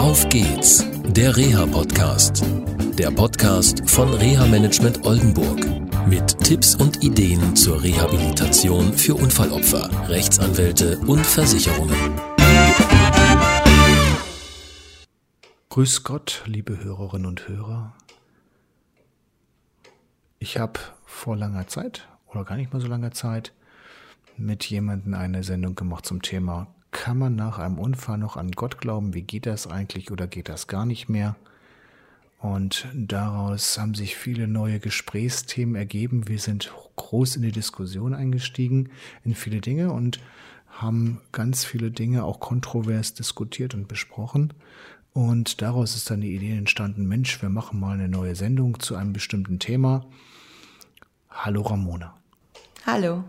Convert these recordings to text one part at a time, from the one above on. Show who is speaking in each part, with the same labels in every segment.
Speaker 1: Auf geht's, der Reha-Podcast. Der Podcast von Reha Management Oldenburg. Mit Tipps und Ideen zur Rehabilitation für Unfallopfer, Rechtsanwälte und Versicherungen.
Speaker 2: Grüß Gott, liebe Hörerinnen und Hörer. Ich habe vor langer Zeit oder gar nicht mal so langer Zeit mit jemandem eine Sendung gemacht zum Thema, kann man nach einem Unfall noch an Gott glauben? Wie geht das eigentlich oder geht das gar nicht mehr? Und daraus haben sich viele neue Gesprächsthemen ergeben. Wir sind groß in die Diskussion eingestiegen, in viele Dinge und haben ganz viele Dinge auch kontrovers diskutiert und besprochen. Und daraus ist dann die Idee entstanden, Mensch, wir machen mal eine neue Sendung zu einem bestimmten Thema. Hallo Ramona.
Speaker 3: Hallo.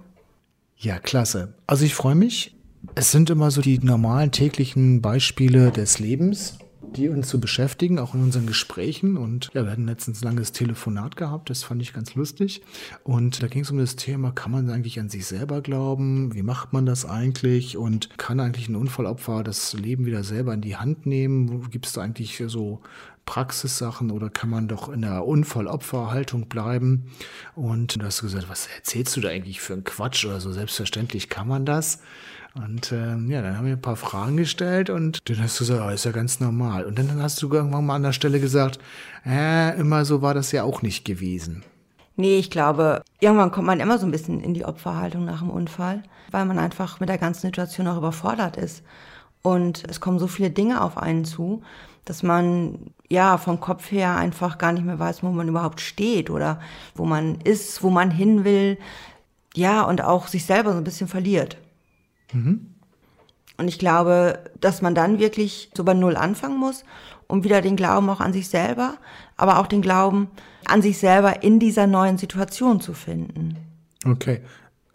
Speaker 2: Ja, klasse. Also ich freue mich. Es sind immer so die normalen täglichen Beispiele des Lebens, die uns so beschäftigen, auch in unseren Gesprächen. Und ja, wir hatten letztens ein langes Telefonat gehabt, das fand ich ganz lustig. Und da ging es um das Thema, kann man eigentlich an sich selber glauben? Wie macht man das eigentlich? Und kann eigentlich ein Unfallopfer das Leben wieder selber in die Hand nehmen? Gibt es da eigentlich so Praxissachen oder kann man doch in der Unfallopferhaltung bleiben? Und da hast du gesagt, was erzählst du da eigentlich für einen Quatsch oder so? Selbstverständlich kann man das. Und ähm, ja, dann haben wir ein paar Fragen gestellt und dann hast du gesagt, oh, ist ja ganz normal. Und dann hast du irgendwann mal an der Stelle gesagt, äh, immer so war das ja auch nicht gewesen.
Speaker 3: Nee, ich glaube, irgendwann kommt man immer so ein bisschen in die Opferhaltung nach dem Unfall, weil man einfach mit der ganzen Situation auch überfordert ist. Und es kommen so viele Dinge auf einen zu, dass man ja vom Kopf her einfach gar nicht mehr weiß, wo man überhaupt steht oder wo man ist, wo man hin will. Ja, und auch sich selber so ein bisschen verliert. Mhm. Und ich glaube, dass man dann wirklich so bei Null anfangen muss, um wieder den Glauben auch an sich selber, aber auch den Glauben an sich selber in dieser neuen Situation zu finden.
Speaker 2: Okay.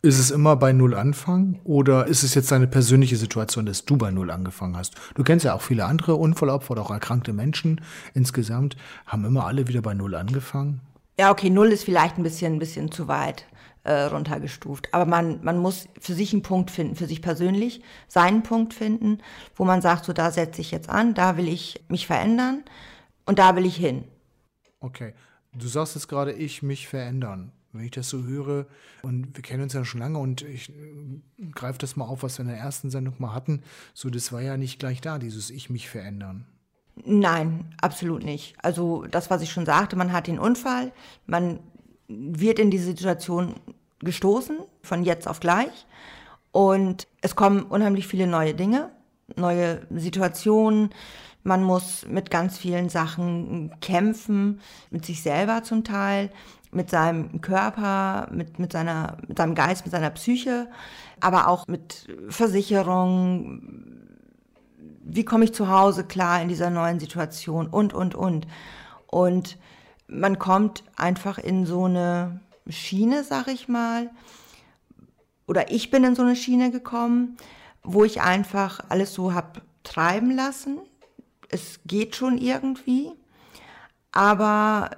Speaker 2: Ist es immer bei Null anfangen oder ist es jetzt deine persönliche Situation, dass du bei Null angefangen hast? Du kennst ja auch viele andere Unfallopfer oder auch erkrankte Menschen insgesamt. Haben immer alle wieder bei Null angefangen?
Speaker 3: Ja, okay, Null ist vielleicht ein bisschen, ein bisschen zu weit äh, runtergestuft. Aber man, man muss für sich einen Punkt finden, für sich persönlich seinen Punkt finden, wo man sagt, so da setze ich jetzt an, da will ich mich verändern und da will ich hin.
Speaker 2: Okay. Du sagst jetzt gerade, ich mich verändern wenn ich das so höre, und wir kennen uns ja schon lange und ich äh, greife das mal auf, was wir in der ersten Sendung mal hatten, so das war ja nicht gleich da, dieses Ich mich verändern.
Speaker 3: Nein, absolut nicht. Also das, was ich schon sagte, man hat den Unfall, man wird in diese Situation gestoßen, von jetzt auf gleich. Und es kommen unheimlich viele neue Dinge, neue Situationen. Man muss mit ganz vielen Sachen kämpfen, mit sich selber zum Teil mit seinem Körper, mit, mit, seiner, mit seinem Geist, mit seiner Psyche, aber auch mit Versicherung. Wie komme ich zu Hause klar in dieser neuen Situation und, und, und. Und man kommt einfach in so eine Schiene, sag ich mal, oder ich bin in so eine Schiene gekommen, wo ich einfach alles so hab treiben lassen. Es geht schon irgendwie, aber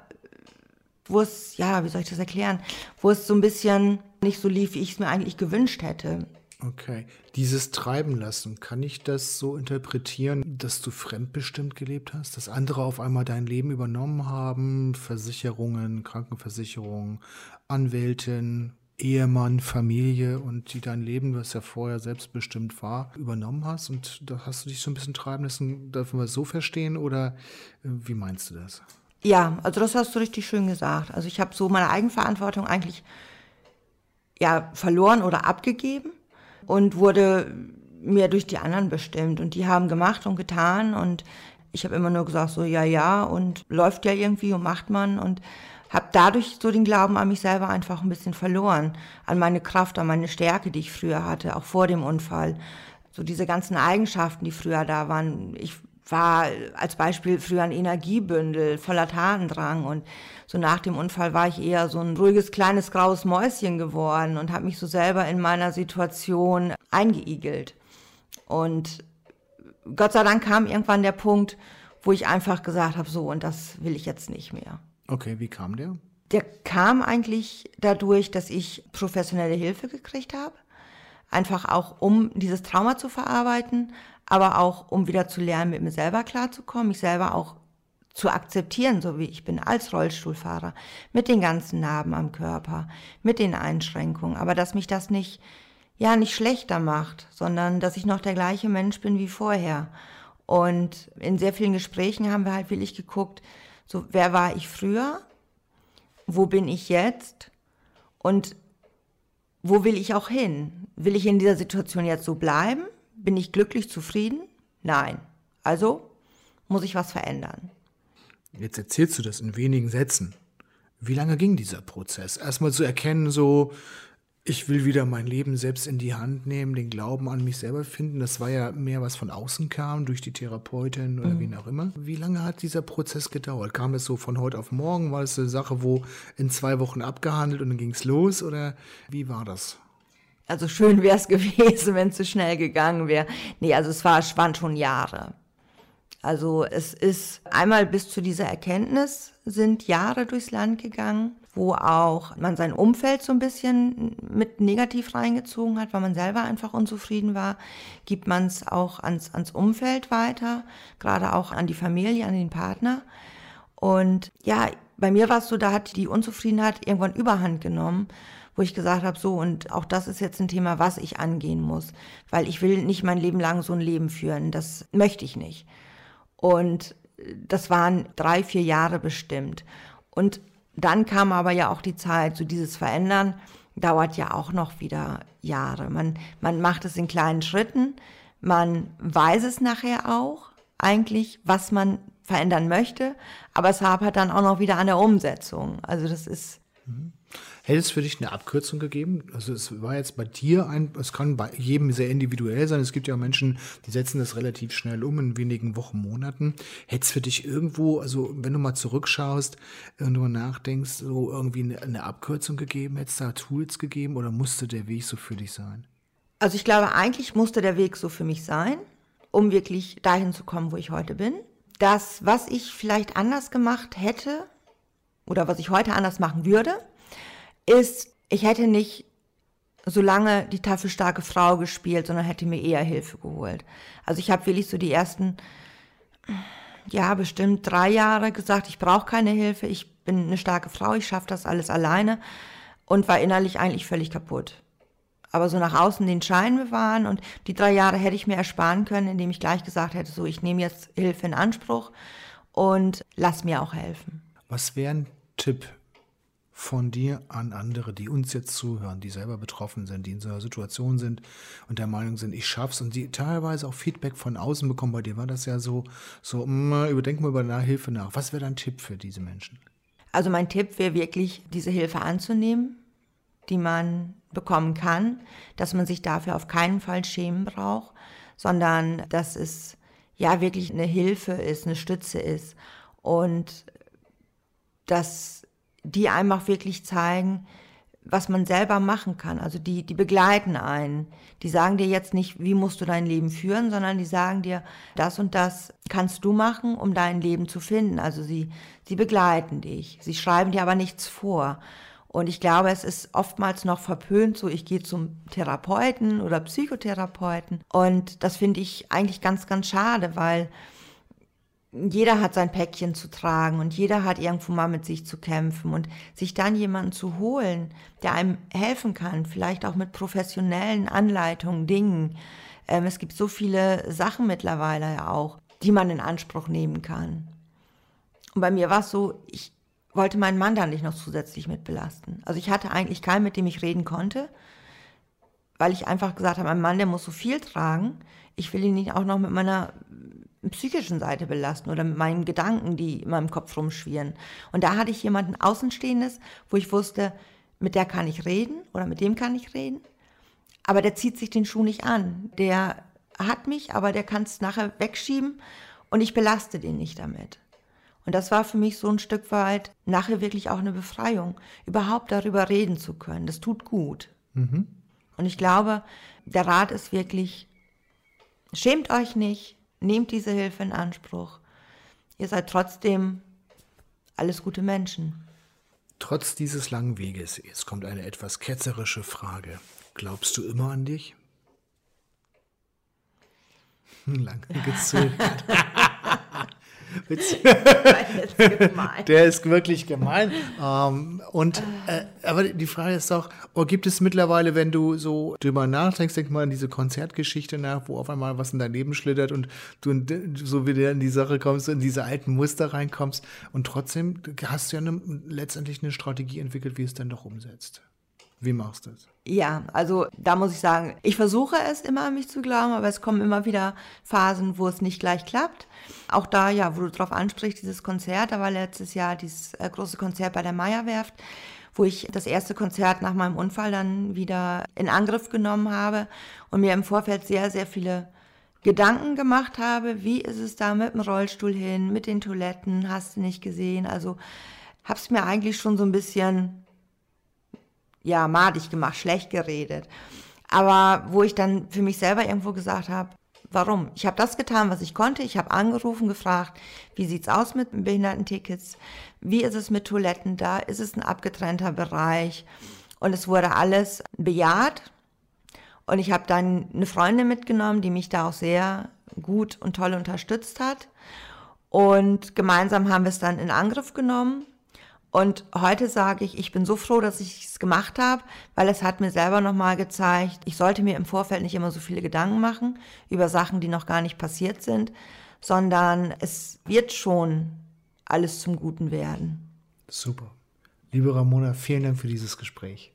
Speaker 3: wo es, ja, wie soll ich das erklären, wo es so ein bisschen nicht so lief, wie ich es mir eigentlich gewünscht hätte.
Speaker 2: Okay. Dieses Treiben lassen, kann ich das so interpretieren, dass du fremdbestimmt gelebt hast? Dass andere auf einmal dein Leben übernommen haben? Versicherungen, Krankenversicherung, Anwältin, Ehemann, Familie und die dein Leben, was ja vorher selbstbestimmt war, übernommen hast? Und da hast du dich so ein bisschen treiben lassen. Dürfen wir es so verstehen oder äh, wie meinst du das?
Speaker 3: Ja, also das hast du richtig schön gesagt. Also ich habe so meine Eigenverantwortung eigentlich ja verloren oder abgegeben und wurde mir durch die anderen bestimmt und die haben gemacht und getan und ich habe immer nur gesagt so ja ja und läuft ja irgendwie und macht man und habe dadurch so den Glauben an mich selber einfach ein bisschen verloren, an meine Kraft, an meine Stärke, die ich früher hatte, auch vor dem Unfall. So diese ganzen Eigenschaften, die früher da waren. Ich war als Beispiel früher ein Energiebündel voller Tatendrang und so nach dem Unfall war ich eher so ein ruhiges kleines graues Mäuschen geworden und habe mich so selber in meiner Situation eingeigelt. Und Gott sei Dank kam irgendwann der Punkt, wo ich einfach gesagt habe, so und das will ich jetzt nicht mehr.
Speaker 2: Okay, wie kam der?
Speaker 3: Der kam eigentlich dadurch, dass ich professionelle Hilfe gekriegt habe. Einfach auch, um dieses Trauma zu verarbeiten, aber auch, um wieder zu lernen, mit mir selber klarzukommen, mich selber auch zu akzeptieren, so wie ich bin, als Rollstuhlfahrer, mit den ganzen Narben am Körper, mit den Einschränkungen, aber dass mich das nicht, ja, nicht schlechter macht, sondern dass ich noch der gleiche Mensch bin wie vorher. Und in sehr vielen Gesprächen haben wir halt wirklich geguckt, so, wer war ich früher? Wo bin ich jetzt? Und wo will ich auch hin? Will ich in dieser Situation jetzt so bleiben? Bin ich glücklich, zufrieden? Nein. Also muss ich was verändern.
Speaker 2: Jetzt erzählst du das in wenigen Sätzen. Wie lange ging dieser Prozess? Erstmal zu erkennen, so, ich will wieder mein Leben selbst in die Hand nehmen, den Glauben an mich selber finden. Das war ja mehr, was von außen kam, durch die Therapeutin oder mhm. wen auch immer. Wie lange hat dieser Prozess gedauert? Kam es so von heute auf morgen? War es eine Sache, wo in zwei Wochen abgehandelt und dann ging es los? Oder wie war das?
Speaker 3: Also schön wäre es gewesen, wenn es so schnell gegangen wäre. Nee, also es war, waren schon Jahre. Also es ist einmal bis zu dieser Erkenntnis sind Jahre durchs Land gegangen, wo auch man sein Umfeld so ein bisschen mit negativ reingezogen hat, weil man selber einfach unzufrieden war, gibt man es auch ans, ans Umfeld weiter, gerade auch an die Familie, an den Partner. Und ja, bei mir war es so, da hat die Unzufriedenheit irgendwann überhand genommen wo ich gesagt habe, so, und auch das ist jetzt ein Thema, was ich angehen muss, weil ich will nicht mein Leben lang so ein Leben führen, das möchte ich nicht. Und das waren drei, vier Jahre bestimmt. Und dann kam aber ja auch die Zeit, so dieses Verändern dauert ja auch noch wieder Jahre. Man, man macht es in kleinen Schritten, man weiß es nachher auch eigentlich, was man verändern möchte, aber es hapert dann auch noch wieder an der Umsetzung. Also das ist.
Speaker 2: Mhm. Hätte es für dich eine Abkürzung gegeben? Also es war jetzt bei dir ein, es kann bei jedem sehr individuell sein. Es gibt ja Menschen, die setzen das relativ schnell um in wenigen Wochen, Monaten. Hätte es für dich irgendwo, also wenn du mal zurückschaust, irgendwo nachdenkst, so irgendwie eine, eine Abkürzung gegeben? Hätte es da Tools gegeben oder musste der Weg so für dich sein?
Speaker 3: Also ich glaube, eigentlich musste der Weg so für mich sein, um wirklich dahin zu kommen, wo ich heute bin. Das, was ich vielleicht anders gemacht hätte oder was ich heute anders machen würde, ist, ich hätte nicht so lange die taffelstarke Frau gespielt, sondern hätte mir eher Hilfe geholt. Also ich habe wirklich so die ersten, ja, bestimmt drei Jahre gesagt, ich brauche keine Hilfe, ich bin eine starke Frau, ich schaffe das alles alleine und war innerlich eigentlich völlig kaputt. Aber so nach außen den Schein bewahren und die drei Jahre hätte ich mir ersparen können, indem ich gleich gesagt hätte, so ich nehme jetzt Hilfe in Anspruch und lass mir auch helfen.
Speaker 2: Was wäre ein Tipp von dir an andere, die uns jetzt zuhören, die selber betroffen sind, die in so einer Situation sind und der Meinung sind, ich schaff's und die teilweise auch Feedback von außen bekommen. Bei dir war das ja so, so mm, überdenken wir über Hilfe nach. Was wäre dein Tipp für diese Menschen?
Speaker 3: Also mein Tipp wäre wirklich, diese Hilfe anzunehmen, die man bekommen kann, dass man sich dafür auf keinen Fall schämen braucht, sondern dass es ja wirklich eine Hilfe ist, eine Stütze ist und dass die einem auch wirklich zeigen, was man selber machen kann. Also die, die begleiten einen. Die sagen dir jetzt nicht, wie musst du dein Leben führen, sondern die sagen dir, das und das kannst du machen, um dein Leben zu finden. Also sie, sie begleiten dich. Sie schreiben dir aber nichts vor. Und ich glaube, es ist oftmals noch verpönt, so ich gehe zum Therapeuten oder Psychotherapeuten. Und das finde ich eigentlich ganz, ganz schade, weil jeder hat sein Päckchen zu tragen und jeder hat irgendwo mal mit sich zu kämpfen und sich dann jemanden zu holen, der einem helfen kann, vielleicht auch mit professionellen Anleitungen, Dingen. Ähm, es gibt so viele Sachen mittlerweile ja auch, die man in Anspruch nehmen kann. Und bei mir war es so, ich wollte meinen Mann dann nicht noch zusätzlich mit belasten. Also ich hatte eigentlich keinen, mit dem ich reden konnte, weil ich einfach gesagt habe, mein Mann, der muss so viel tragen. Ich will ihn nicht auch noch mit meiner psychischen Seite belasten oder mit meinen Gedanken, die in meinem Kopf rumschwirren. Und da hatte ich jemanden Außenstehendes, wo ich wusste, mit der kann ich reden oder mit dem kann ich reden. Aber der zieht sich den Schuh nicht an. Der hat mich, aber der kann es nachher wegschieben und ich belaste den nicht damit. Und das war für mich so ein Stück weit nachher wirklich auch eine Befreiung, überhaupt darüber reden zu können. Das tut gut. Mhm. Und ich glaube, der Rat ist wirklich, schämt euch nicht, Nehmt diese Hilfe in Anspruch. Ihr seid trotzdem alles gute Menschen.
Speaker 2: Trotz dieses langen Weges, jetzt kommt eine etwas ketzerische Frage. Glaubst du immer an dich? Hm, Lange gezögert. Der ist wirklich gemein. Ähm, und äh, aber die Frage ist doch, oh, gibt es mittlerweile, wenn du so drüber nachdenkst, denk mal an diese Konzertgeschichte nach, wo auf einmal was in dein Leben schlittert und du so wieder in die Sache kommst, in diese alten Muster reinkommst und trotzdem hast du ja eine, letztendlich eine Strategie entwickelt, wie es dann doch umsetzt. Wie machst du es?
Speaker 3: Ja, also da muss ich sagen, ich versuche es immer an mich zu glauben, aber es kommen immer wieder Phasen, wo es nicht gleich klappt. Auch da, ja, wo du drauf ansprichst, dieses Konzert, da war letztes Jahr dieses äh, große Konzert bei der Meierwerft, wo ich das erste Konzert nach meinem Unfall dann wieder in Angriff genommen habe und mir im Vorfeld sehr, sehr viele Gedanken gemacht habe, wie ist es da mit dem Rollstuhl hin, mit den Toiletten, hast du nicht gesehen. Also hab's mir eigentlich schon so ein bisschen ja, madig gemacht, schlecht geredet. Aber wo ich dann für mich selber irgendwo gesagt habe, warum? Ich habe das getan, was ich konnte. Ich habe angerufen, gefragt, wie sieht's aus mit Behindertentickets? Wie ist es mit Toiletten da? Ist es ein abgetrennter Bereich? Und es wurde alles bejaht. Und ich habe dann eine Freundin mitgenommen, die mich da auch sehr gut und toll unterstützt hat. Und gemeinsam haben wir es dann in Angriff genommen. Und heute sage ich, ich bin so froh, dass ich es gemacht habe, weil es hat mir selber nochmal gezeigt, ich sollte mir im Vorfeld nicht immer so viele Gedanken machen über Sachen, die noch gar nicht passiert sind, sondern es wird schon alles zum Guten werden.
Speaker 2: Super. Liebe Ramona, vielen Dank für dieses Gespräch.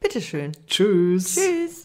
Speaker 3: Bitteschön.
Speaker 2: Tschüss.
Speaker 3: Tschüss.